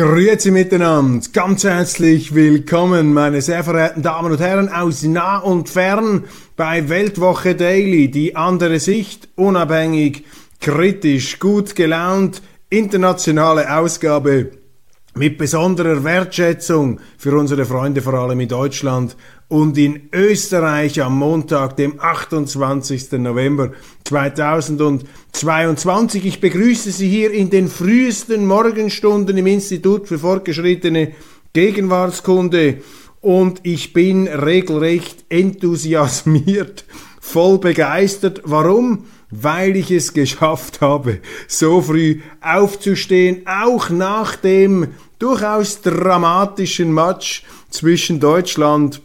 Grüezi miteinander, ganz herzlich willkommen, meine sehr verehrten Damen und Herren aus nah und fern bei Weltwoche Daily, die andere Sicht, unabhängig, kritisch, gut gelaunt, internationale Ausgabe mit besonderer Wertschätzung für unsere Freunde vor allem in Deutschland und in Österreich am Montag, dem 28. November 2022. Ich begrüße Sie hier in den frühesten Morgenstunden im Institut für fortgeschrittene Gegenwartskunde und ich bin regelrecht enthusiasmiert, voll begeistert. Warum? Weil ich es geschafft habe, so früh aufzustehen, auch nach dem durchaus dramatischen Match zwischen Deutschland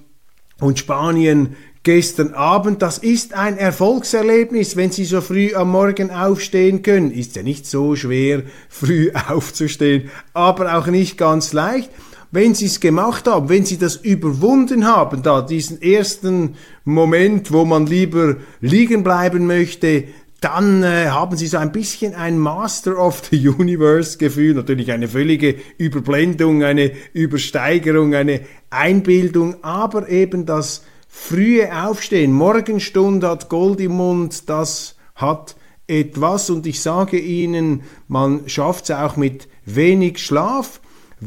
und Spanien gestern Abend. Das ist ein Erfolgserlebnis, wenn Sie so früh am Morgen aufstehen können. Ist ja nicht so schwer, früh aufzustehen, aber auch nicht ganz leicht. Wenn Sie es gemacht haben, wenn Sie das überwunden haben, da diesen ersten Moment, wo man lieber liegen bleiben möchte, dann äh, haben sie so ein bisschen ein Master of the Universe Gefühl, natürlich eine völlige Überblendung, eine Übersteigerung, eine Einbildung, aber eben das frühe Aufstehen, Morgenstunde hat Gold im Mund, das hat etwas. Und ich sage Ihnen, man schafft es auch mit wenig Schlaf,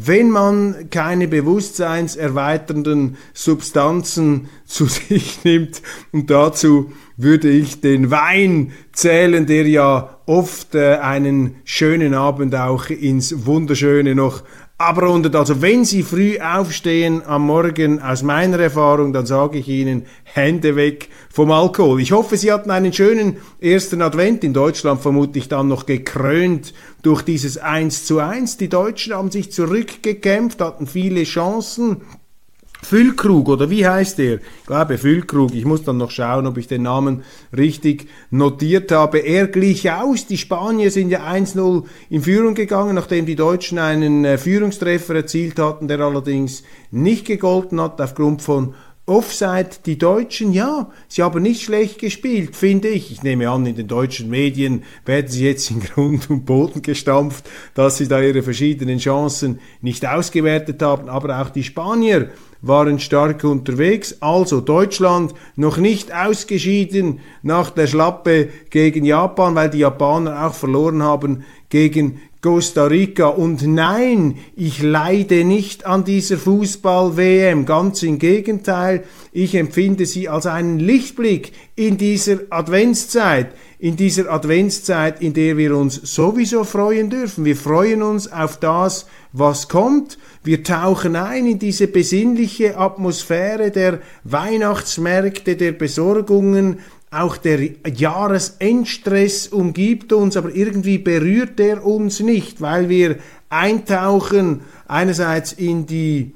wenn man keine bewusstseinserweiternden Substanzen zu sich nimmt. Und dazu würde ich den Wein zählen, der ja oft äh, einen schönen Abend auch ins Wunderschöne noch abrundet. Also wenn Sie früh aufstehen am Morgen, aus meiner Erfahrung, dann sage ich Ihnen, Hände weg vom Alkohol. Ich hoffe, Sie hatten einen schönen ersten Advent in Deutschland, vermutlich dann noch gekrönt durch dieses 1 zu 1. Die Deutschen haben sich zurückgekämpft, hatten viele Chancen, Füllkrug oder wie heißt der? Ich glaube Füllkrug. Ich muss dann noch schauen, ob ich den Namen richtig notiert habe. Er glich aus. Die Spanier sind ja 1-0 in Führung gegangen, nachdem die Deutschen einen äh, Führungstreffer erzielt hatten, der allerdings nicht gegolten hat aufgrund von Offside, die Deutschen, ja, sie haben nicht schlecht gespielt, finde ich. Ich nehme an, in den deutschen Medien werden sie jetzt in Grund und Boden gestampft, dass sie da ihre verschiedenen Chancen nicht ausgewertet haben. Aber auch die Spanier waren stark unterwegs. Also Deutschland noch nicht ausgeschieden nach der Schlappe gegen Japan, weil die Japaner auch verloren haben gegen Costa Rica. Und nein, ich leide nicht an dieser Fußball-WM. Ganz im Gegenteil, ich empfinde sie als einen Lichtblick in dieser Adventszeit. In dieser Adventszeit, in der wir uns sowieso freuen dürfen. Wir freuen uns auf das, was kommt. Wir tauchen ein in diese besinnliche Atmosphäre der Weihnachtsmärkte, der Besorgungen, auch der Jahresendstress umgibt uns, aber irgendwie berührt er uns nicht, weil wir eintauchen einerseits in die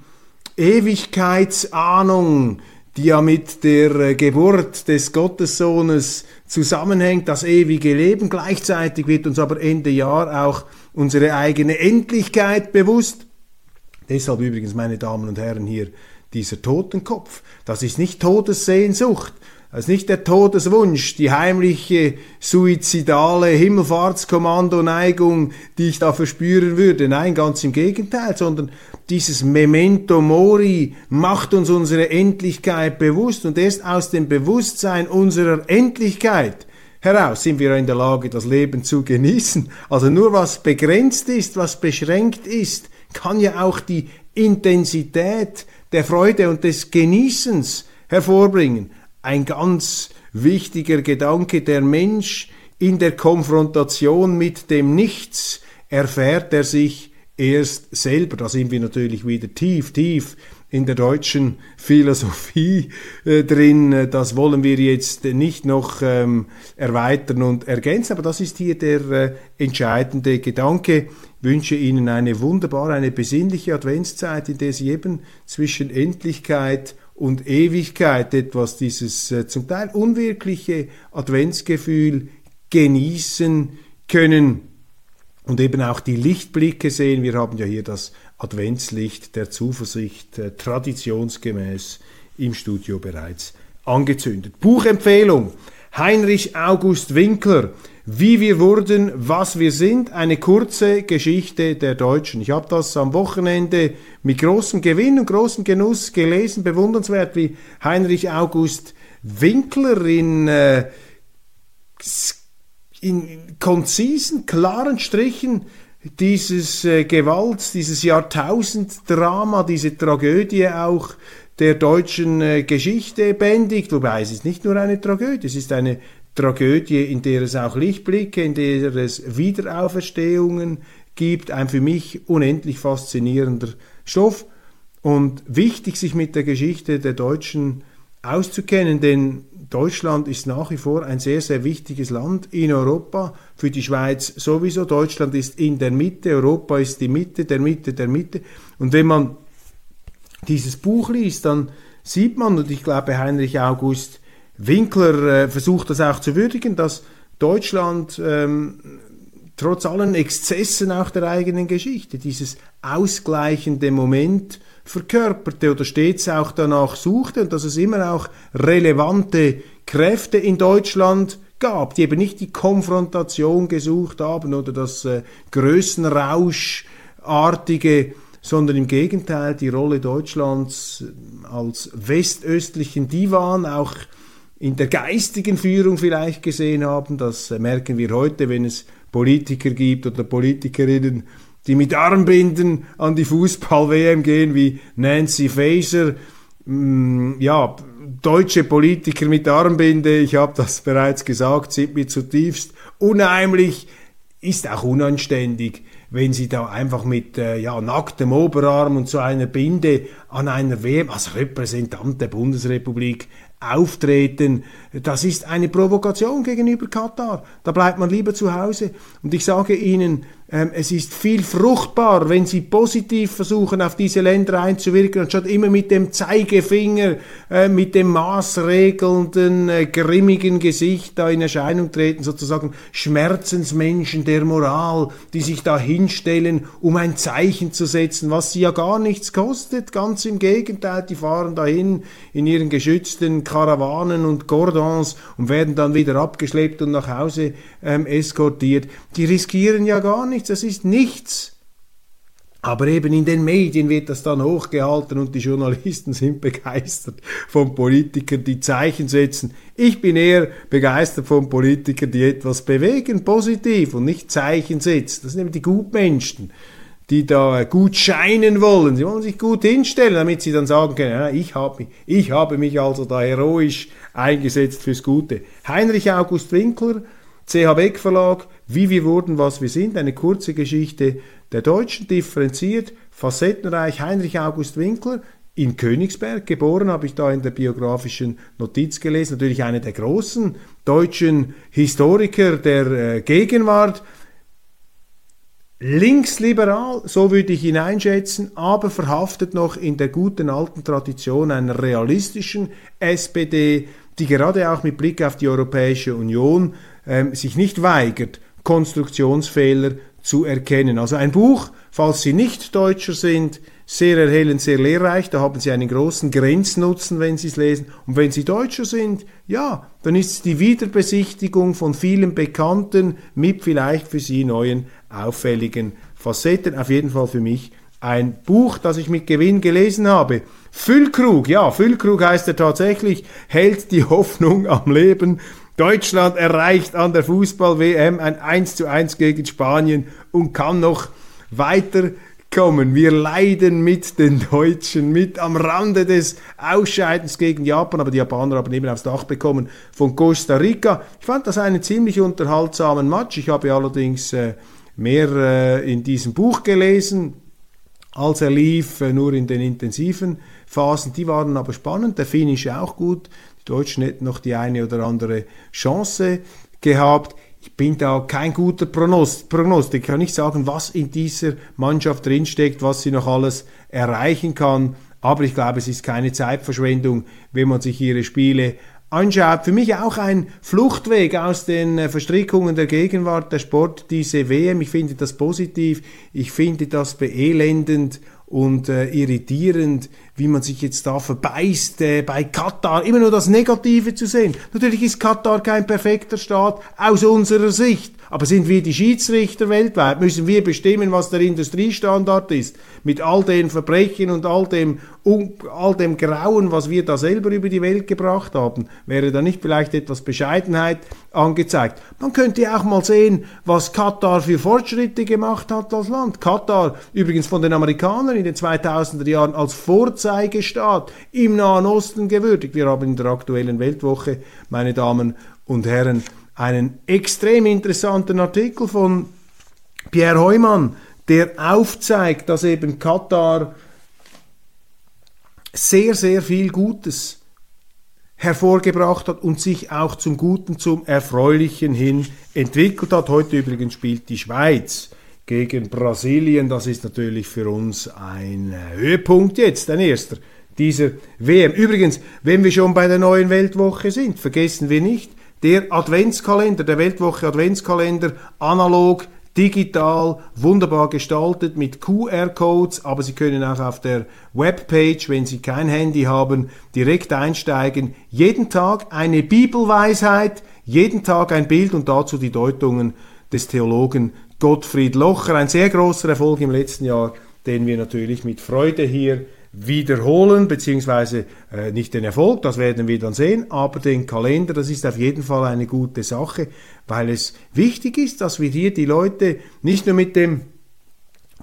Ewigkeitsahnung, die ja mit der äh, Geburt des Gottessohnes zusammenhängt, das ewige Leben. Gleichzeitig wird uns aber Ende Jahr auch unsere eigene Endlichkeit bewusst. Deshalb übrigens, meine Damen und Herren, hier dieser Totenkopf. Das ist nicht Todessehnsucht, ist nicht der Todeswunsch, die heimliche, suizidale Himmelfahrtskommando-Neigung, die ich da verspüren würde. Nein, ganz im Gegenteil, sondern dieses Memento Mori macht uns unsere Endlichkeit bewusst und erst aus dem Bewusstsein unserer Endlichkeit heraus sind wir in der Lage, das Leben zu genießen. Also nur was begrenzt ist, was beschränkt ist, kann ja auch die Intensität der Freude und des Genießens hervorbringen ein ganz wichtiger Gedanke. Der Mensch in der Konfrontation mit dem Nichts erfährt er sich erst selber. Da sind wir natürlich wieder tief, tief in der deutschen Philosophie äh, drin. Das wollen wir jetzt nicht noch ähm, erweitern und ergänzen, aber das ist hier der äh, entscheidende Gedanke. Ich wünsche Ihnen eine wunderbare, eine besinnliche Adventszeit, in der Sie eben zwischen Endlichkeit und Ewigkeit etwas dieses äh, zum Teil unwirkliche Adventsgefühl genießen können und eben auch die Lichtblicke sehen. Wir haben ja hier das Adventslicht der Zuversicht äh, traditionsgemäß im Studio bereits angezündet. Buchempfehlung Heinrich August Winkler Wie wir wurden, was wir sind, eine kurze Geschichte der Deutschen. Ich habe das am Wochenende mit großem Gewinn und großem Genuss gelesen, bewundernswert, wie Heinrich August Winkler in äh, in konzisen, klaren Strichen dieses äh, Gewalt, dieses Jahrtausenddrama, diese Tragödie auch der deutschen äh, Geschichte bändigt. Wobei es ist nicht nur eine Tragödie, es ist eine Tragödie, in der es auch Lichtblicke, in der es Wiederauferstehungen gibt. Ein für mich unendlich faszinierender Stoff und wichtig, sich mit der Geschichte der Deutschen auszukennen, denn Deutschland ist nach wie vor ein sehr, sehr wichtiges Land in Europa, für die Schweiz sowieso. Deutschland ist in der Mitte, Europa ist die Mitte, der Mitte, der Mitte. Und wenn man dieses Buch liest, dann sieht man, und ich glaube Heinrich August Winkler äh, versucht das auch zu würdigen, dass Deutschland ähm, trotz allen Exzessen auch der eigenen Geschichte, dieses ausgleichende Moment verkörperte oder stets auch danach suchte und dass es immer auch relevante Kräfte in Deutschland gab, die eben nicht die Konfrontation gesucht haben oder das äh, Größenrauschartige, sondern im Gegenteil die Rolle Deutschlands als westöstlichen Divan auch in der geistigen Führung vielleicht gesehen haben. Das merken wir heute, wenn es Politiker gibt oder Politikerinnen, die mit Armbinden an die Fußball-WM gehen, wie Nancy Faeser, mm, ja, deutsche Politiker mit Armbinde, ich habe das bereits gesagt, sind mir zutiefst unheimlich, ist auch unanständig, wenn sie da einfach mit äh, ja, nacktem Oberarm und so einer Binde an einer WM als Repräsentant der Bundesrepublik auftreten. Das ist eine Provokation gegenüber Katar. Da bleibt man lieber zu Hause. Und ich sage Ihnen, ähm, es ist viel fruchtbarer, wenn Sie positiv versuchen, auf diese Länder einzuwirken, anstatt immer mit dem Zeigefinger, äh, mit dem maßregelnden, äh, grimmigen Gesicht da in Erscheinung treten, sozusagen Schmerzensmenschen der Moral, die sich da hinstellen, um ein Zeichen zu setzen, was sie ja gar nichts kostet. Ganz im Gegenteil, die fahren dahin in ihren geschützten Karawanen und Cordons und werden dann wieder abgeschleppt und nach Hause ähm, eskortiert. Die riskieren ja gar nichts nichts, das ist nichts. Aber eben in den Medien wird das dann hochgehalten und die Journalisten sind begeistert von Politikern, die Zeichen setzen. Ich bin eher begeistert von Politikern, die etwas bewegen, positiv und nicht Zeichen setzen. Das sind eben die Gutmenschen, die da gut scheinen wollen. Sie wollen sich gut hinstellen, damit sie dann sagen können, ja, ich, habe mich, ich habe mich also da heroisch eingesetzt fürs Gute. Heinrich August Winkler, CH Beck Verlag, Wie wir wurden, was wir sind, eine kurze Geschichte der Deutschen, differenziert, facettenreich, Heinrich August Winkler, in Königsberg geboren, habe ich da in der biografischen Notiz gelesen, natürlich einer der großen deutschen Historiker der äh, Gegenwart, linksliberal, so würde ich ihn einschätzen, aber verhaftet noch in der guten alten Tradition einer realistischen SPD, die gerade auch mit Blick auf die Europäische Union ähm, sich nicht weigert, Konstruktionsfehler zu erkennen. Also ein Buch, falls Sie nicht Deutscher sind, sehr erhellend, sehr lehrreich, da haben Sie einen großen Grenznutzen, wenn Sie es lesen. Und wenn Sie Deutscher sind, ja, dann ist es die Wiederbesichtigung von vielen bekannten, mit vielleicht für Sie neuen, auffälligen Facetten. Auf jeden Fall für mich ein Buch, das ich mit Gewinn gelesen habe. Füllkrug, ja, Füllkrug heißt er tatsächlich, hält die Hoffnung am Leben Deutschland erreicht an der Fußball-WM ein 1 zu 1 gegen Spanien und kann noch weiterkommen. Wir leiden mit den Deutschen, mit am Rande des Ausscheidens gegen Japan, aber die Japaner haben eben aufs Dach bekommen von Costa Rica. Ich fand das einen ziemlich unterhaltsamen Match. Ich habe allerdings äh, mehr äh, in diesem Buch gelesen, als er lief, äh, nur in den intensiven Phasen, die waren aber spannend, der Finish auch gut. Die Deutschen hätten noch die eine oder andere Chance gehabt. Ich bin da kein guter Prognost. Ich kann nicht sagen, was in dieser Mannschaft drinsteckt, was sie noch alles erreichen kann. Aber ich glaube, es ist keine Zeitverschwendung, wenn man sich ihre Spiele anschaut. Für mich auch ein Fluchtweg aus den äh, Verstrickungen der Gegenwart, der Sport, diese WM. Ich finde das positiv. Ich finde das beelendend und äh, irritierend, wie man sich jetzt da verbeißt, äh, bei Katar immer nur das Negative zu sehen. Natürlich ist Katar kein perfekter Staat aus unserer Sicht. Aber sind wir die Schiedsrichter weltweit? Müssen wir bestimmen, was der Industriestandard ist? Mit all den Verbrechen und all dem, um, all dem Grauen, was wir da selber über die Welt gebracht haben? Wäre da nicht vielleicht etwas Bescheidenheit angezeigt? Man könnte auch mal sehen, was Katar für Fortschritte gemacht hat als Land. Katar, übrigens von den Amerikanern in den 2000er Jahren als Vorzeigestaat im Nahen Osten gewürdigt. Wir haben in der aktuellen Weltwoche, meine Damen und Herren, einen extrem interessanten Artikel von Pierre Heumann, der aufzeigt, dass eben Katar sehr, sehr viel Gutes hervorgebracht hat und sich auch zum Guten, zum Erfreulichen hin entwickelt hat. Heute übrigens spielt die Schweiz gegen Brasilien. Das ist natürlich für uns ein Höhepunkt jetzt, ein erster dieser WM. Übrigens, wenn wir schon bei der neuen Weltwoche sind, vergessen wir nicht, der Adventskalender, der Weltwoche Adventskalender, analog, digital, wunderbar gestaltet mit QR-Codes, aber Sie können auch auf der Webpage, wenn Sie kein Handy haben, direkt einsteigen. Jeden Tag eine Bibelweisheit, jeden Tag ein Bild und dazu die Deutungen des Theologen Gottfried Locher. Ein sehr großer Erfolg im letzten Jahr, den wir natürlich mit Freude hier wiederholen, beziehungsweise äh, nicht den Erfolg, das werden wir dann sehen, aber den Kalender, das ist auf jeden Fall eine gute Sache, weil es wichtig ist, dass wir hier die Leute nicht nur mit dem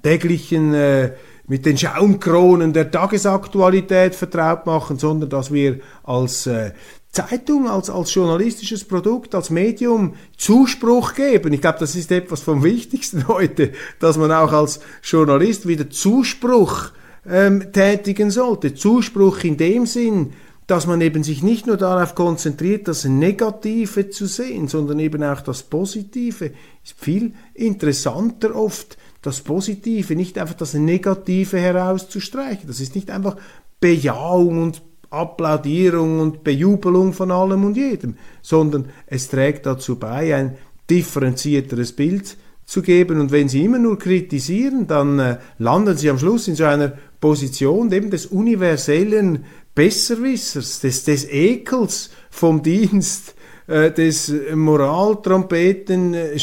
täglichen, äh, mit den Schaumkronen der Tagesaktualität vertraut machen, sondern dass wir als äh, Zeitung, als, als journalistisches Produkt, als Medium Zuspruch geben. Ich glaube, das ist etwas vom Wichtigsten heute, dass man auch als Journalist wieder Zuspruch ähm, tätigen sollte. Zuspruch in dem Sinn, dass man eben sich nicht nur darauf konzentriert, das Negative zu sehen, sondern eben auch das Positive. Ist viel interessanter oft das Positive, nicht einfach das Negative herauszustreichen. Das ist nicht einfach Bejahung und Applaudierung und Bejubelung von allem und jedem, sondern es trägt dazu bei, ein differenzierteres Bild zu geben. Und wenn Sie immer nur kritisieren, dann äh, landen Sie am Schluss in so einer Position eben des universellen Besserwissers, des, des Ekels vom Dienst, äh, des Moraltrompeten, äh,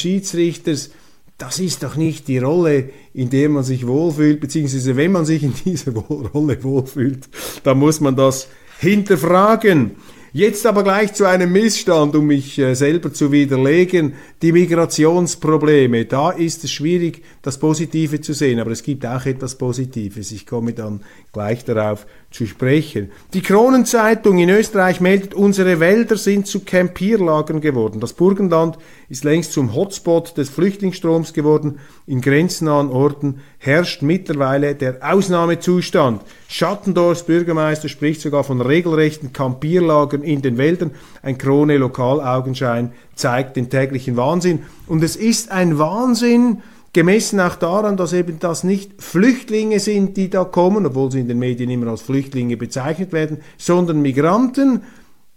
das ist doch nicht die Rolle, in der man sich wohlfühlt, beziehungsweise wenn man sich in dieser Rolle wohlfühlt, dann muss man das hinterfragen. Jetzt aber gleich zu einem Missstand, um mich äh, selber zu widerlegen. Die Migrationsprobleme. Da ist es schwierig, das Positive zu sehen, aber es gibt auch etwas Positives. Ich komme dann gleich darauf zu sprechen. Die Kronenzeitung in Österreich meldet, unsere Wälder sind zu Campierlagern geworden. Das Burgenland ist längst zum Hotspot des Flüchtlingsstroms geworden. In grenznahen Orten herrscht mittlerweile der Ausnahmezustand. Schattendorfs Bürgermeister spricht sogar von regelrechten Campierlagern in den Wäldern. Ein Krone Lokalaugenschein zeigt den täglichen Wahnsinn. Und es ist ein Wahnsinn, gemessen auch daran, dass eben das nicht Flüchtlinge sind, die da kommen, obwohl sie in den Medien immer als Flüchtlinge bezeichnet werden, sondern Migranten,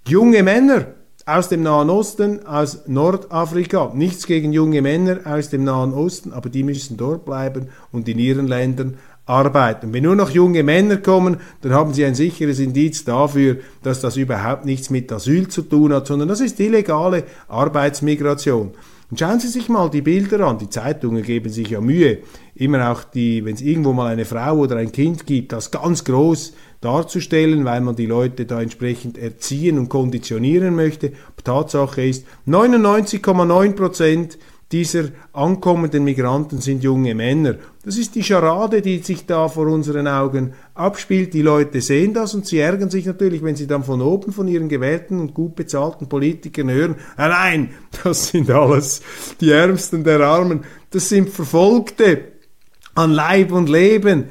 junge Männer aus dem Nahen Osten, aus Nordafrika. Nichts gegen junge Männer aus dem Nahen Osten, aber die müssen dort bleiben und in ihren Ländern arbeiten. Wenn nur noch junge Männer kommen, dann haben sie ein sicheres Indiz dafür, dass das überhaupt nichts mit Asyl zu tun hat, sondern das ist illegale Arbeitsmigration. Und schauen Sie sich mal die Bilder an. Die Zeitungen geben sich ja Mühe, immer auch die, wenn es irgendwo mal eine Frau oder ein Kind gibt, das ganz groß darzustellen, weil man die Leute da entsprechend erziehen und konditionieren möchte. Tatsache ist, 99,9 Prozent dieser ankommenden Migranten sind junge Männer. Das ist die Scharade, die sich da vor unseren Augen abspielt. Die Leute sehen das und sie ärgern sich natürlich, wenn sie dann von oben von ihren gewählten und gut bezahlten Politikern hören, nein, das sind alles die Ärmsten der Armen, das sind Verfolgte an Leib und Leben.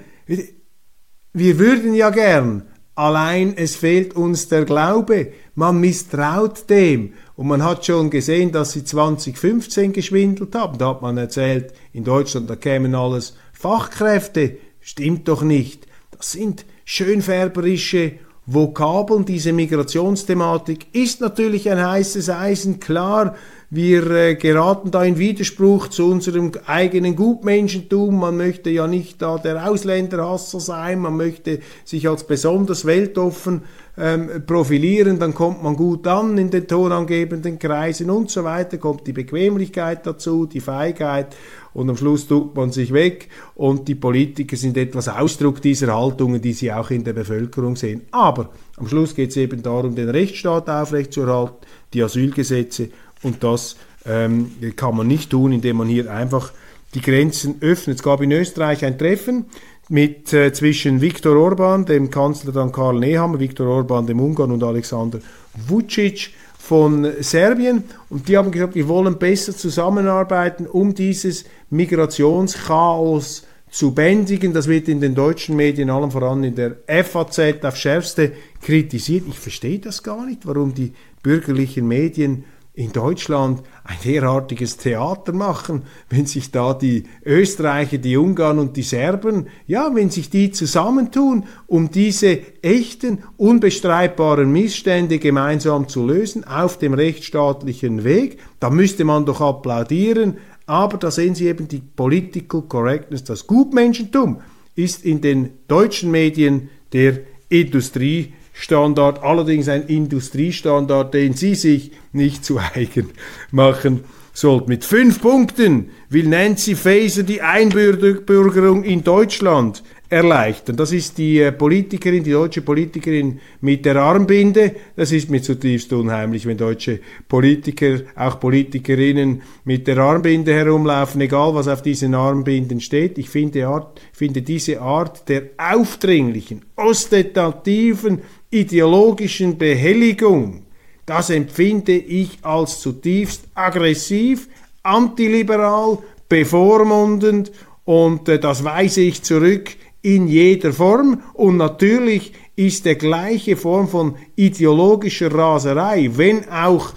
Wir würden ja gern allein es fehlt uns der Glaube. Man misstraut dem. Und man hat schon gesehen, dass sie 2015 geschwindelt haben. Da hat man erzählt, in Deutschland, da kämen alles Fachkräfte. Stimmt doch nicht. Das sind schönfärberische Vokabeln. Diese Migrationsthematik ist natürlich ein heißes Eisen, klar. Wir äh, geraten da in Widerspruch zu unserem eigenen Gutmenschentum. Man möchte ja nicht da der Ausländerhasser sein, man möchte sich als besonders weltoffen ähm, profilieren, dann kommt man gut an in den tonangebenden Kreisen und so weiter, kommt die Bequemlichkeit dazu, die Feigheit. Und am Schluss tut man sich weg. Und die Politiker sind etwas Ausdruck dieser Haltungen, die sie auch in der Bevölkerung sehen. Aber am Schluss geht es eben darum, den Rechtsstaat aufrechtzuerhalten, die Asylgesetze und das ähm, kann man nicht tun, indem man hier einfach die Grenzen öffnet. Es gab in Österreich ein Treffen mit, äh, zwischen Viktor Orban, dem Kanzler dann Karl Nehammer, Viktor Orban, dem Ungarn und Alexander Vucic von Serbien. Und die haben gesagt, wir wollen besser zusammenarbeiten, um dieses Migrationschaos zu bändigen. Das wird in den deutschen Medien, allem voran in der FAZ, auf schärfste kritisiert. Ich verstehe das gar nicht, warum die bürgerlichen Medien in Deutschland ein derartiges Theater machen, wenn sich da die Österreicher, die Ungarn und die Serben, ja, wenn sich die zusammentun, um diese echten, unbestreitbaren Missstände gemeinsam zu lösen auf dem rechtsstaatlichen Weg, da müsste man doch applaudieren, aber da sehen Sie eben die Political Correctness, das Gutmenschentum ist in den deutschen Medien der Industrie Standard, allerdings ein Industriestandard, den Sie sich nicht zu eigen machen sollten. Mit fünf Punkten will Nancy Faeser die Einbürgerung in Deutschland erleichtern. Das ist die äh, Politikerin, die deutsche Politikerin mit der Armbinde. Das ist mir zutiefst unheimlich, wenn deutsche Politiker, auch Politikerinnen mit der Armbinde herumlaufen, egal was auf diesen Armbinden steht. Ich finde, Art, finde diese Art der aufdringlichen, ostentativen, ideologischen Behelligung, das empfinde ich als zutiefst aggressiv, antiliberal, bevormundend und äh, das weise ich zurück in jeder Form. Und natürlich ist der gleiche Form von ideologischer Raserei, wenn auch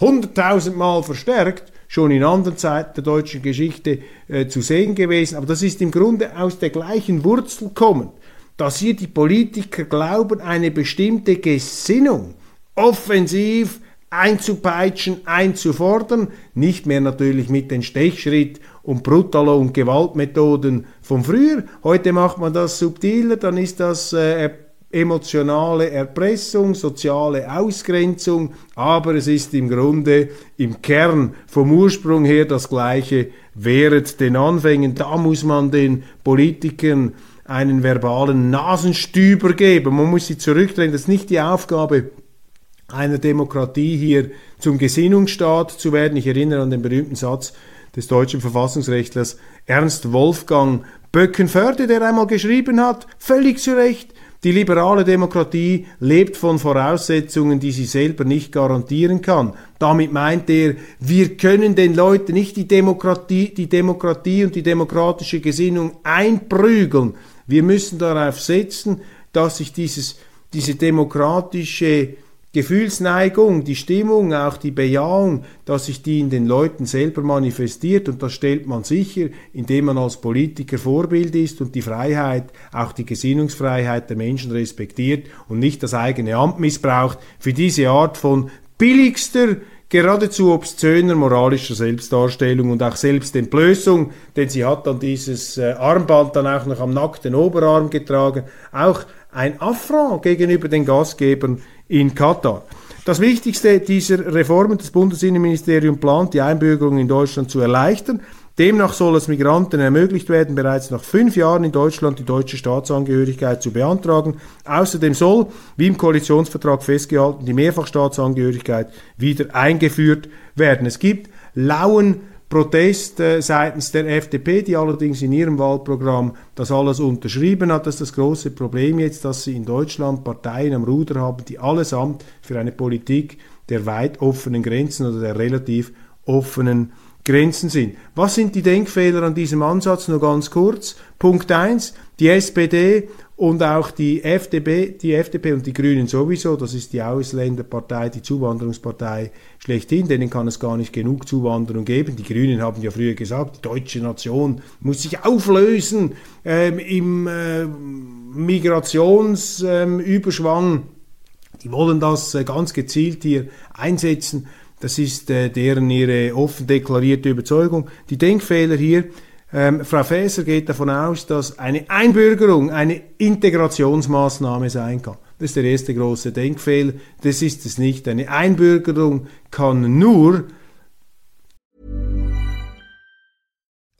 hunderttausendmal verstärkt, schon in anderen Zeiten der deutschen Geschichte äh, zu sehen gewesen, aber das ist im Grunde aus der gleichen Wurzel kommend, dass hier die Politiker glauben, eine bestimmte Gesinnung offensiv einzupeitschen, einzufordern, nicht mehr natürlich mit den Stechschritt und Brutalo- und Gewaltmethoden von früher. Heute macht man das subtiler, dann ist das äh, emotionale Erpressung, soziale Ausgrenzung, aber es ist im Grunde im Kern vom Ursprung her das gleiche während den Anfängen. Da muss man den Politikern einen verbalen Nasenstüber geben. Man muss sie zurückdrängen. Das ist nicht die Aufgabe einer Demokratie hier zum Gesinnungsstaat zu werden. Ich erinnere an den berühmten Satz des deutschen Verfassungsrechtlers Ernst Wolfgang Böckenförde, der einmal geschrieben hat, völlig zu Recht, die liberale Demokratie lebt von Voraussetzungen, die sie selber nicht garantieren kann. Damit meint er, wir können den Leuten nicht die Demokratie, die Demokratie und die demokratische Gesinnung einprügeln. Wir müssen darauf setzen, dass sich dieses, diese demokratische Gefühlsneigung, die Stimmung, auch die Bejahung, dass sich die in den Leuten selber manifestiert und das stellt man sicher, indem man als Politiker Vorbild ist und die Freiheit, auch die Gesinnungsfreiheit der Menschen respektiert und nicht das eigene Amt missbraucht für diese Art von billigster, geradezu obszöner moralischer Selbstdarstellung und auch Selbstentblößung, denn sie hat dann dieses äh, Armband dann auch noch am nackten Oberarm getragen, auch ein Affront gegenüber den Gastgebern in Katar. Das Wichtigste dieser Reformen, das Bundesinnenministerium plant, die Einbürgerung in Deutschland zu erleichtern. Demnach soll es Migranten ermöglicht werden, bereits nach fünf Jahren in Deutschland die deutsche Staatsangehörigkeit zu beantragen. Außerdem soll, wie im Koalitionsvertrag festgehalten, die Mehrfachstaatsangehörigkeit wieder eingeführt werden. Es gibt lauen Protest seitens der FDP, die allerdings in ihrem Wahlprogramm das alles unterschrieben hat. Das ist das große Problem jetzt, dass sie in Deutschland Parteien am Ruder haben, die allesamt für eine Politik der weit offenen Grenzen oder der relativ offenen Grenzen sind. Was sind die Denkfehler an diesem Ansatz? Nur ganz kurz. Punkt eins: Die SPD und auch die FDP, die FDP und die Grünen sowieso, das ist die Ausländerpartei, die Zuwanderungspartei schlechthin, denen kann es gar nicht genug Zuwanderung geben. Die Grünen haben ja früher gesagt, die deutsche Nation muss sich auflösen ähm, im äh, Migrationsüberschwang. Ähm, die wollen das äh, ganz gezielt hier einsetzen. Das ist äh, deren ihre offen deklarierte Überzeugung. Die Denkfehler hier, ähm, Frau Faeser geht davon aus, dass eine Einbürgerung eine Integrationsmaßnahme sein kann. Das ist der erste große Denkfehler. Das ist es nicht. Eine Einbürgerung kann nur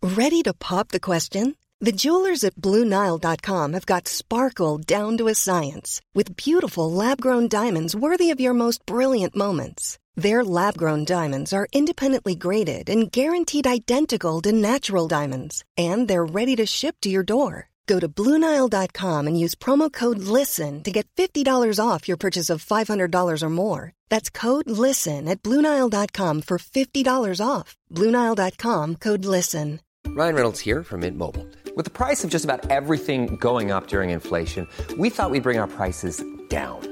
Ready to pop the question? The jewelers at BlueNile.com have got sparkle down to a science with beautiful lab-grown diamonds worthy of your most brilliant moments. Their lab grown diamonds are independently graded and guaranteed identical to natural diamonds, and they're ready to ship to your door. Go to Bluenile.com and use promo code LISTEN to get $50 off your purchase of $500 or more. That's code LISTEN at Bluenile.com for $50 off. Bluenile.com code LISTEN. Ryan Reynolds here from Mint Mobile. With the price of just about everything going up during inflation, we thought we'd bring our prices down.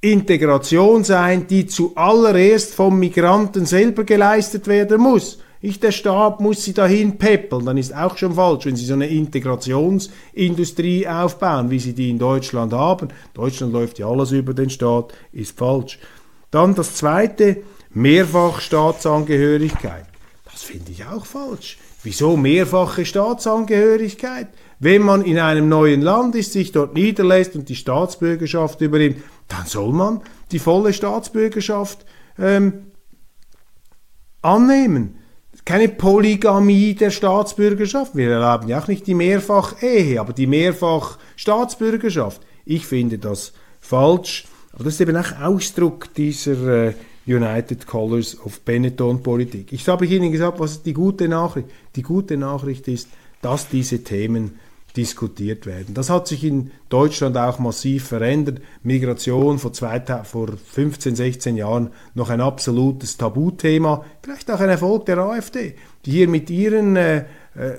Integration sein, die zuallererst vom Migranten selber geleistet werden muss. Nicht der Staat muss sie dahin peppeln, dann ist auch schon falsch, wenn sie so eine Integrationsindustrie aufbauen, wie sie die in Deutschland haben. Deutschland läuft ja alles über den Staat, ist falsch. Dann das zweite, Mehrfachstaatsangehörigkeit. Das finde ich auch falsch. Wieso mehrfache Staatsangehörigkeit? Wenn man in einem neuen Land ist, sich dort niederlässt und die Staatsbürgerschaft übernimmt, dann soll man die volle Staatsbürgerschaft ähm, annehmen. Keine Polygamie der Staatsbürgerschaft. Wir erlauben ja auch nicht die Mehrfach-Ehe, aber die Mehrfach-Staatsbürgerschaft. Ich finde das falsch. Aber das ist eben auch Ausdruck dieser äh, United Colors of Benetton-Politik. Ich habe Ihnen gesagt, was ist die gute Nachricht? Die gute Nachricht ist, dass diese Themen diskutiert werden. Das hat sich in Deutschland auch massiv verändert. Migration vor, zwei, vor 15, 16 Jahren noch ein absolutes Tabuthema. Vielleicht auch ein Erfolg der AfD, die hier mit ihren äh, äh,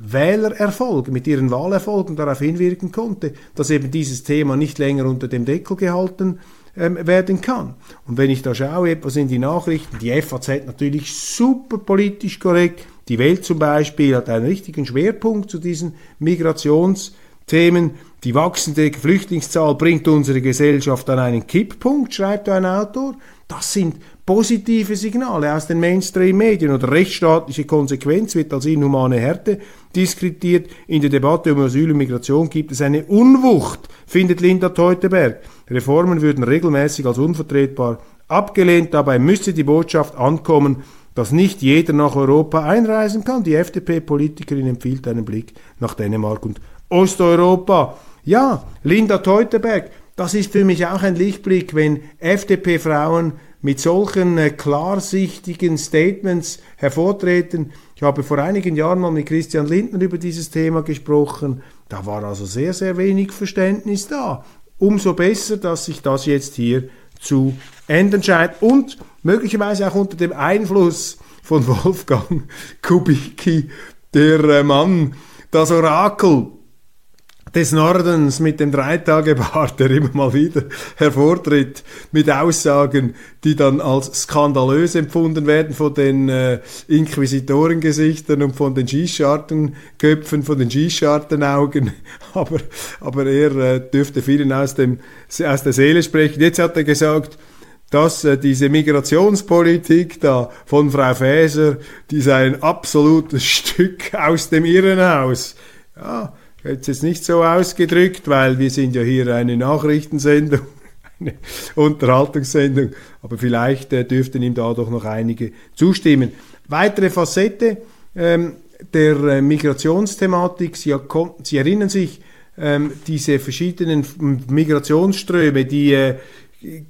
Wählererfolgen, mit ihren Wahlerfolgen darauf hinwirken konnte, dass eben dieses Thema nicht länger unter dem Deckel gehalten ähm, werden kann. Und wenn ich da schaue, etwas in die Nachrichten, die FAZ natürlich super politisch korrekt, die Welt zum Beispiel hat einen richtigen Schwerpunkt zu diesen Migrationsthemen. Die wachsende Flüchtlingszahl bringt unsere Gesellschaft an einen Kipppunkt, schreibt ein Autor. Das sind positive Signale aus den Mainstream-Medien oder rechtsstaatliche Konsequenz wird als inhumane Härte diskutiert. In der Debatte um Asyl und Migration gibt es eine Unwucht, findet Linda Teuteberg. Reformen würden regelmäßig als unvertretbar abgelehnt. Dabei müsste die Botschaft ankommen, dass nicht jeder nach Europa einreisen kann. Die FDP-Politikerin empfiehlt einen Blick nach Dänemark und Osteuropa. Ja, Linda Teuteberg, das ist für mich auch ein Lichtblick, wenn FDP-Frauen mit solchen äh, klarsichtigen Statements hervortreten. Ich habe vor einigen Jahren mal mit Christian Lindner über dieses Thema gesprochen. Da war also sehr, sehr wenig Verständnis da. Umso besser, dass sich das jetzt hier zu ändern scheint und möglicherweise auch unter dem Einfluss von Wolfgang Kubicki, der äh, Mann, das Orakel des Nordens mit dem Dreitagebart, der immer mal wieder hervortritt, mit Aussagen, die dann als skandalös empfunden werden von den äh, Inquisitorengesichtern und von den Schießschartenköpfen, von den Schießschartenaugen. Aber, aber er äh, dürfte vielen aus, dem, aus der Seele sprechen. Jetzt hat er gesagt, dass äh, diese Migrationspolitik da von Frau Faeser, die sei ein absolutes Stück aus dem Irrenhaus. Ja, jetzt ist nicht so ausgedrückt, weil wir sind ja hier eine Nachrichtensendung, eine Unterhaltungssendung, aber vielleicht äh, dürften ihm da doch noch einige zustimmen. Weitere Facette ähm, der äh, Migrationsthematik, Sie, Sie erinnern sich, ähm, diese verschiedenen Migrationsströme, die äh,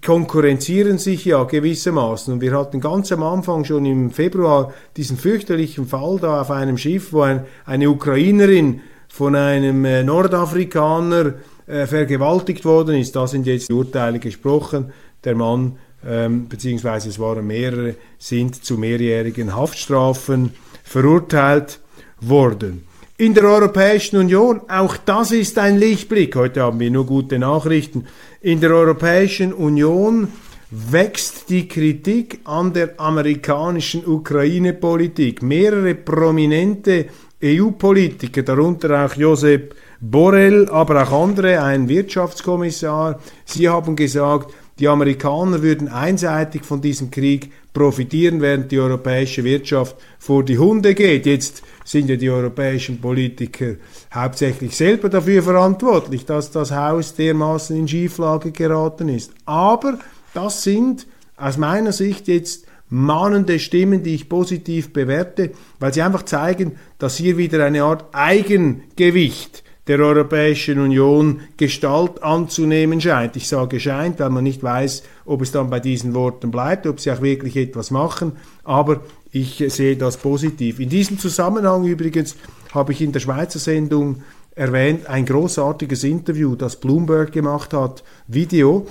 konkurrenzieren sich ja gewissermaßen. Und wir hatten ganz am Anfang schon im Februar diesen fürchterlichen Fall da auf einem Schiff, wo ein, eine Ukrainerin von einem äh, Nordafrikaner äh, vergewaltigt worden ist. Da sind jetzt die Urteile gesprochen. Der Mann, ähm, beziehungsweise es waren mehrere, sind zu mehrjährigen Haftstrafen verurteilt worden. In der Europäischen Union, auch das ist ein Lichtblick. Heute haben wir nur gute Nachrichten. In der Europäischen Union wächst die Kritik an der amerikanischen Ukraine-Politik. Mehrere prominente EU-Politiker, darunter auch Josep Borrell, aber auch andere, ein Wirtschaftskommissar, sie haben gesagt, die Amerikaner würden einseitig von diesem Krieg profitieren, während die europäische Wirtschaft vor die Hunde geht. Jetzt sind ja die europäischen Politiker hauptsächlich selber dafür verantwortlich, dass das Haus dermaßen in Schieflage geraten ist. Aber das sind aus meiner Sicht jetzt mahnende Stimmen, die ich positiv bewerte, weil sie einfach zeigen, dass hier wieder eine Art Eigengewicht der Europäischen Union Gestalt anzunehmen scheint. Ich sage scheint, weil man nicht weiß, ob es dann bei diesen Worten bleibt, ob sie auch wirklich etwas machen, aber ich sehe das positiv. In diesem Zusammenhang übrigens habe ich in der Schweizer Sendung erwähnt ein großartiges Interview, das Bloomberg gemacht hat, Video,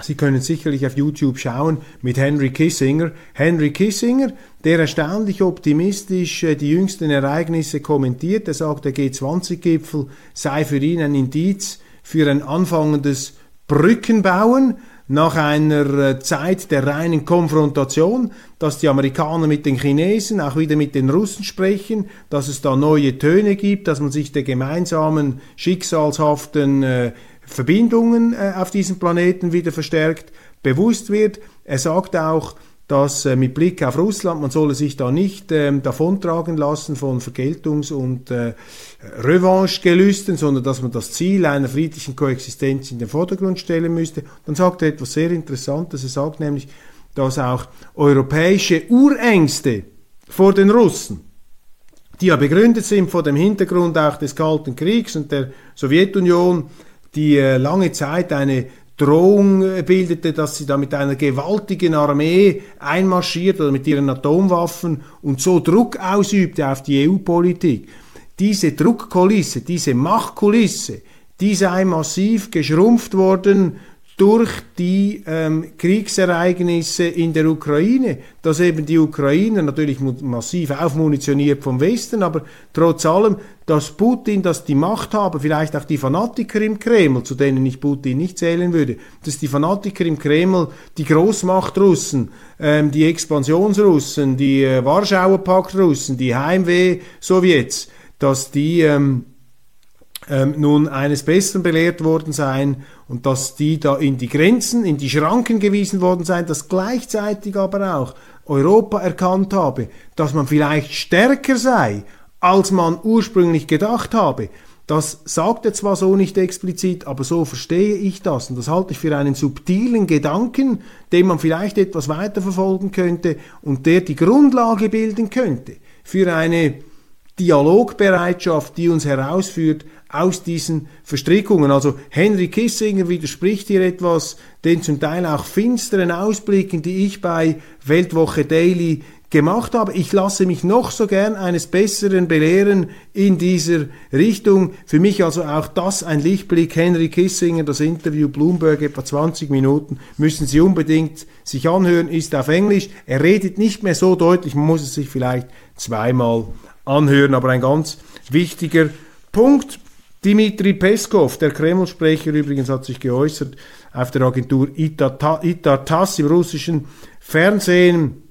Sie können sicherlich auf YouTube schauen mit Henry Kissinger. Henry Kissinger, der erstaunlich optimistisch äh, die jüngsten Ereignisse kommentiert. Er sagt, der G20-Gipfel sei für ihn ein Indiz für ein anfangendes Brückenbauen nach einer äh, Zeit der reinen Konfrontation, dass die Amerikaner mit den Chinesen, auch wieder mit den Russen sprechen, dass es da neue Töne gibt, dass man sich der gemeinsamen schicksalshaften äh, Verbindungen äh, auf diesem Planeten wieder verstärkt bewusst wird. Er sagt auch, dass äh, mit Blick auf Russland, man solle sich da nicht ähm, davontragen lassen von Vergeltungs- und äh, Revanchegelüsten, sondern dass man das Ziel einer friedlichen Koexistenz in den Vordergrund stellen müsste. Dann sagt er etwas sehr Interessantes. Er sagt nämlich, dass auch europäische Urängste vor den Russen, die ja begründet sind vor dem Hintergrund auch des Kalten Kriegs und der Sowjetunion, die äh, lange Zeit eine Drohung äh, bildete, dass sie da mit einer gewaltigen Armee einmarschiert oder mit ihren Atomwaffen und so Druck ausübte auf die EU-Politik. Diese Druckkulisse, diese Machtkulisse, die sei massiv geschrumpft worden durch die ähm, Kriegsereignisse in der Ukraine, dass eben die Ukrainer natürlich massiv aufmunitioniert vom Westen, aber trotz allem, dass Putin, dass die Macht haben, vielleicht auch die Fanatiker im Kreml, zu denen ich Putin nicht zählen würde, dass die Fanatiker im Kreml, die Großmachtrussen, ähm, die Expansionsrussen, die äh, Warschauer Paktrussen, die Heimweh-Sowjets, dass die ähm, ähm, nun eines Besseren belehrt worden seien und dass die da in die Grenzen, in die Schranken gewiesen worden seien, dass gleichzeitig aber auch Europa erkannt habe, dass man vielleicht stärker sei, als man ursprünglich gedacht habe. Das sagt er zwar so nicht explizit, aber so verstehe ich das. Und das halte ich für einen subtilen Gedanken, den man vielleicht etwas weiter verfolgen könnte und der die Grundlage bilden könnte für eine Dialogbereitschaft, die uns herausführt aus diesen Verstrickungen. Also Henry Kissinger widerspricht hier etwas den zum Teil auch finsteren Ausblicken, die ich bei Weltwoche Daily gemacht habe. Ich lasse mich noch so gern eines Besseren belehren in dieser Richtung. Für mich also auch das ein Lichtblick. Henry Kissinger, das Interview Bloomberg, etwa 20 Minuten, müssen Sie unbedingt sich anhören, ist auf Englisch. Er redet nicht mehr so deutlich, man muss es sich vielleicht zweimal anhören, aber ein ganz wichtiger Punkt. Dimitri Peskov, der Kreml-Sprecher übrigens, hat sich geäußert auf der Agentur Itar-Tass im russischen Fernsehen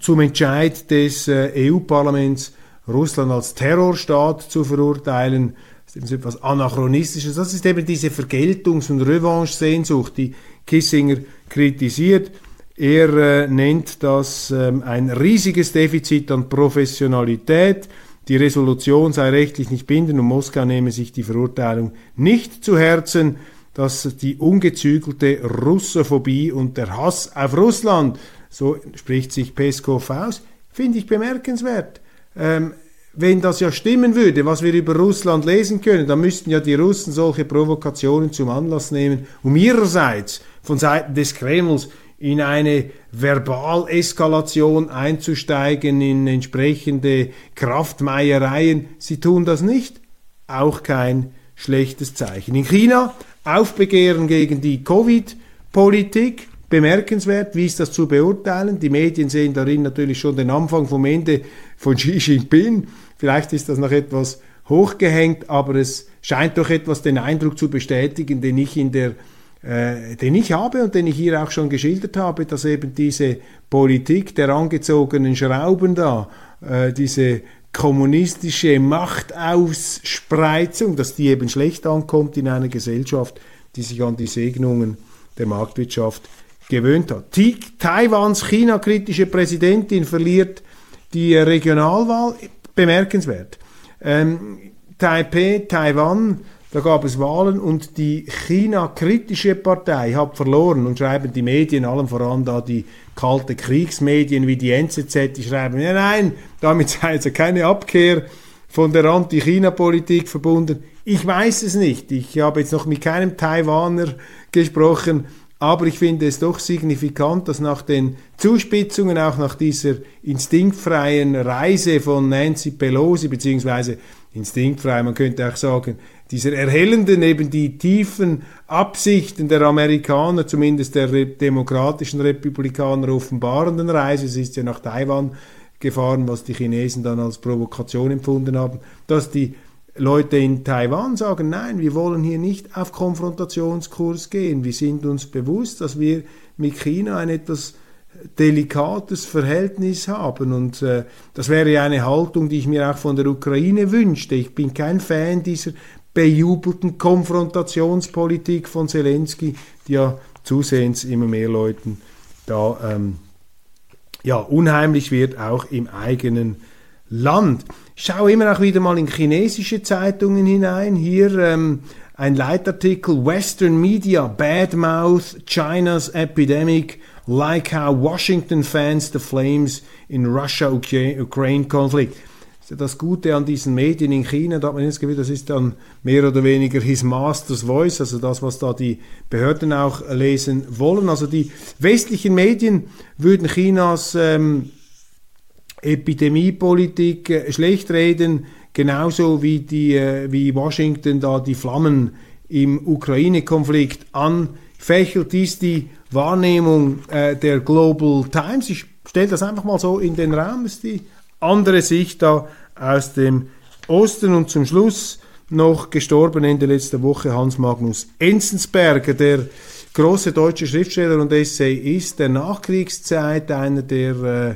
zum Entscheid des äh, EU-Parlaments, Russland als Terrorstaat zu verurteilen. Das ist etwas Anachronistisches. Das ist eben diese Vergeltungs- und Revanche-Sehnsucht, die Kissinger kritisiert. Er äh, nennt das ähm, ein riesiges Defizit an Professionalität die Resolution sei rechtlich nicht bindend und Moskau nehme sich die Verurteilung nicht zu Herzen, dass die ungezügelte Russophobie und der Hass auf Russland, so spricht sich Peskov aus, finde ich bemerkenswert. Ähm, wenn das ja stimmen würde, was wir über Russland lesen können, dann müssten ja die Russen solche Provokationen zum Anlass nehmen, um ihrerseits von Seiten des Kremls in eine Verbaleskalation einzusteigen, in entsprechende Kraftmeiereien. Sie tun das nicht. Auch kein schlechtes Zeichen. In China Aufbegehren gegen die Covid-Politik. Bemerkenswert, wie ist das zu beurteilen? Die Medien sehen darin natürlich schon den Anfang vom Ende von Xi Jinping. Vielleicht ist das noch etwas hochgehängt, aber es scheint doch etwas den Eindruck zu bestätigen, den ich in der äh, den ich habe und den ich hier auch schon geschildert habe, dass eben diese Politik der angezogenen Schrauben da, äh, diese kommunistische Machtausspreizung, dass die eben schlecht ankommt in einer Gesellschaft, die sich an die Segnungen der Marktwirtschaft gewöhnt hat. Taiwans China-kritische Präsidentin verliert die Regionalwahl. Bemerkenswert. Ähm, Taipei, Taiwan, da gab es Wahlen und die China-kritische Partei hat verloren und schreiben die Medien, allen voran da die kalte Kriegsmedien wie die NZZ, die schreiben, ja nein, damit sei also keine Abkehr von der Anti-China-Politik verbunden. Ich weiß es nicht. Ich habe jetzt noch mit keinem Taiwaner gesprochen, aber ich finde es doch signifikant, dass nach den Zuspitzungen, auch nach dieser instinktfreien Reise von Nancy Pelosi, beziehungsweise instinktfrei, man könnte auch sagen, dieser erhellenden, eben die tiefen Absichten der Amerikaner, zumindest der demokratischen Republikaner, offenbarenden Reise, es ist ja nach Taiwan gefahren, was die Chinesen dann als Provokation empfunden haben, dass die Leute in Taiwan sagen, nein, wir wollen hier nicht auf Konfrontationskurs gehen. Wir sind uns bewusst, dass wir mit China ein etwas delikates Verhältnis haben. Und äh, das wäre eine Haltung, die ich mir auch von der Ukraine wünschte. Ich bin kein Fan dieser bejubelten Konfrontationspolitik von Zelensky, die ja zusehends immer mehr Leuten da ähm, ja, unheimlich wird, auch im eigenen Land. Ich schaue immer auch wieder mal in chinesische Zeitungen hinein. Hier ähm, ein Leitartikel Western Media Badmouth China's Epidemic like how Washington fans the flames in Russia-Ukraine conflict. Das ist ja das Gute an diesen Medien in China, da hat man das Gefühl, das ist dann mehr oder weniger his master's voice, also das, was da die Behörden auch lesen wollen. Also die westlichen Medien würden Chinas ähm, Epidemiepolitik äh, schlecht reden, genauso wie, die, äh, wie Washington da die Flammen im Ukraine-Konflikt anfächelt, ist die Wahrnehmung äh, der Global Times. Ich stelle das einfach mal so in den Raum, ist die andere Sicht da aus dem Osten und zum Schluss noch gestorben Ende letzter Woche Hans Magnus Enzensberger, der große deutsche Schriftsteller und Essayist der Nachkriegszeit, einer der äh,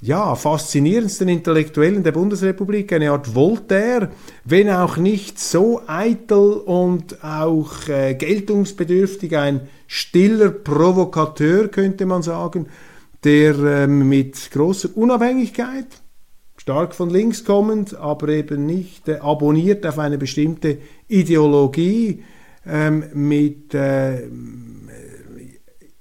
ja, faszinierendsten Intellektuellen der Bundesrepublik, eine Art Voltaire, wenn auch nicht so eitel und auch äh, geltungsbedürftig, ein stiller Provokateur, könnte man sagen, der äh, mit großer Unabhängigkeit, stark von links kommend, aber eben nicht äh, abonniert auf eine bestimmte Ideologie, ähm, mit äh,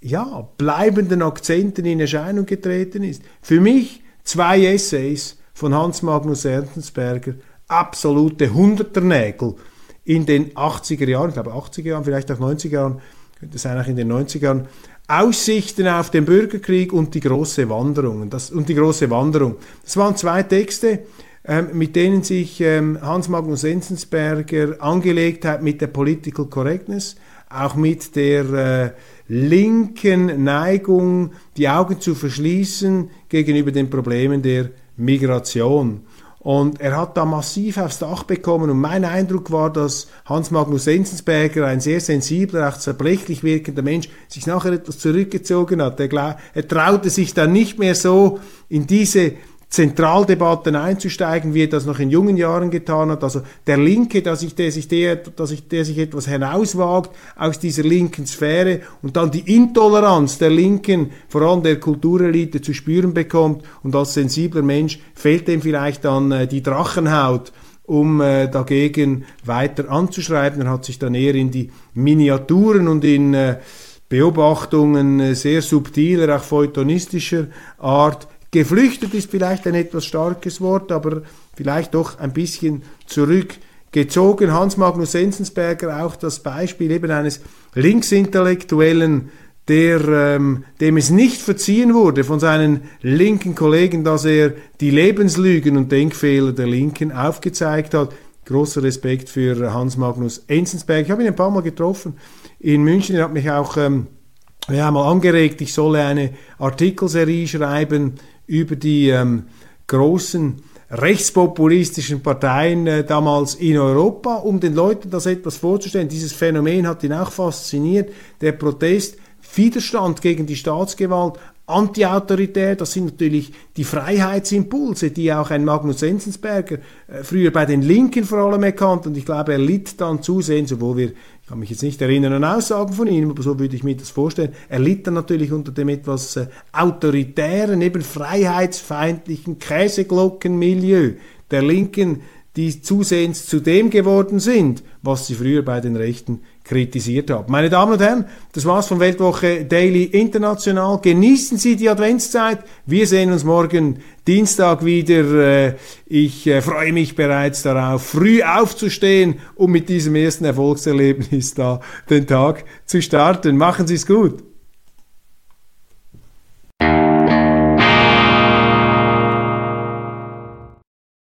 ja, bleibenden Akzenten in Erscheinung getreten ist. Für mich zwei Essays von Hans Magnus Ernstensberger, absolute Hunderternägel in den 80er Jahren, ich glaube 80er Jahren, vielleicht auch 90er Jahren, könnte sein auch in den 90er Jahren, Aussichten auf den Bürgerkrieg und die große Wanderung. Das, und die große Wanderung. Das waren zwei Texte, ähm, mit denen sich ähm, Hans Magnus Enzensberger angelegt hat mit der Political Correctness, auch mit der äh, linken Neigung, die Augen zu verschließen gegenüber den Problemen der Migration. Und er hat da massiv aufs Dach bekommen und mein Eindruck war, dass Hans Magnus Enzensberger, ein sehr sensibler, auch zerbrechlich wirkender Mensch, sich nachher etwas zurückgezogen hat. Er, er traute sich dann nicht mehr so in diese Zentraldebatten einzusteigen, wie er das noch in jungen Jahren getan hat. Also der Linke, dass sich der, sich der, dass sich, der sich etwas hinauswagt aus dieser linken Sphäre und dann die Intoleranz der Linken, vor allem der Kulturelite, zu spüren bekommt und als sensibler Mensch fehlt dem vielleicht dann äh, die Drachenhaut, um äh, dagegen weiter anzuschreiben. Er hat sich dann eher in die Miniaturen und in äh, Beobachtungen äh, sehr subtiler, auch feuilletonistischer Art geflüchtet ist vielleicht ein etwas starkes Wort, aber vielleicht doch ein bisschen zurückgezogen. Hans Magnus Enzensberger auch das Beispiel eben eines Linksintellektuellen, der, ähm, dem es nicht verziehen wurde von seinen linken Kollegen, dass er die Lebenslügen und Denkfehler der Linken aufgezeigt hat. Großer Respekt für Hans Magnus Enzensberg. Ich habe ihn ein paar Mal getroffen in München. Er hat mich auch ähm, ja, mal angeregt, ich solle eine Artikelserie schreiben über die ähm, großen rechtspopulistischen Parteien äh, damals in Europa, um den Leuten das etwas vorzustellen. Dieses Phänomen hat ihn auch fasziniert. Der Protest Widerstand gegen die Staatsgewalt, antiautoritär, das sind natürlich die Freiheitsimpulse, die auch ein Magnus Enzensberger äh, früher bei den Linken vor allem erkannt und ich glaube, er litt dann zusehends, obwohl wir, kann mich jetzt nicht erinnern an Aussagen von ihm, aber so würde ich mir das vorstellen, er litt dann natürlich unter dem etwas äh, autoritären, eben freiheitsfeindlichen Käseglockenmilieu der Linken, die zusehends zu dem geworden sind, was sie früher bei den Rechten kritisiert haben. Meine Damen und Herren, das war's von Weltwoche Daily International. Genießen Sie die Adventszeit. Wir sehen uns morgen Dienstag wieder. Äh, ich äh, freue mich bereits darauf, früh aufzustehen, um mit diesem ersten Erfolgserlebnis da den Tag zu starten. Machen Sie es gut.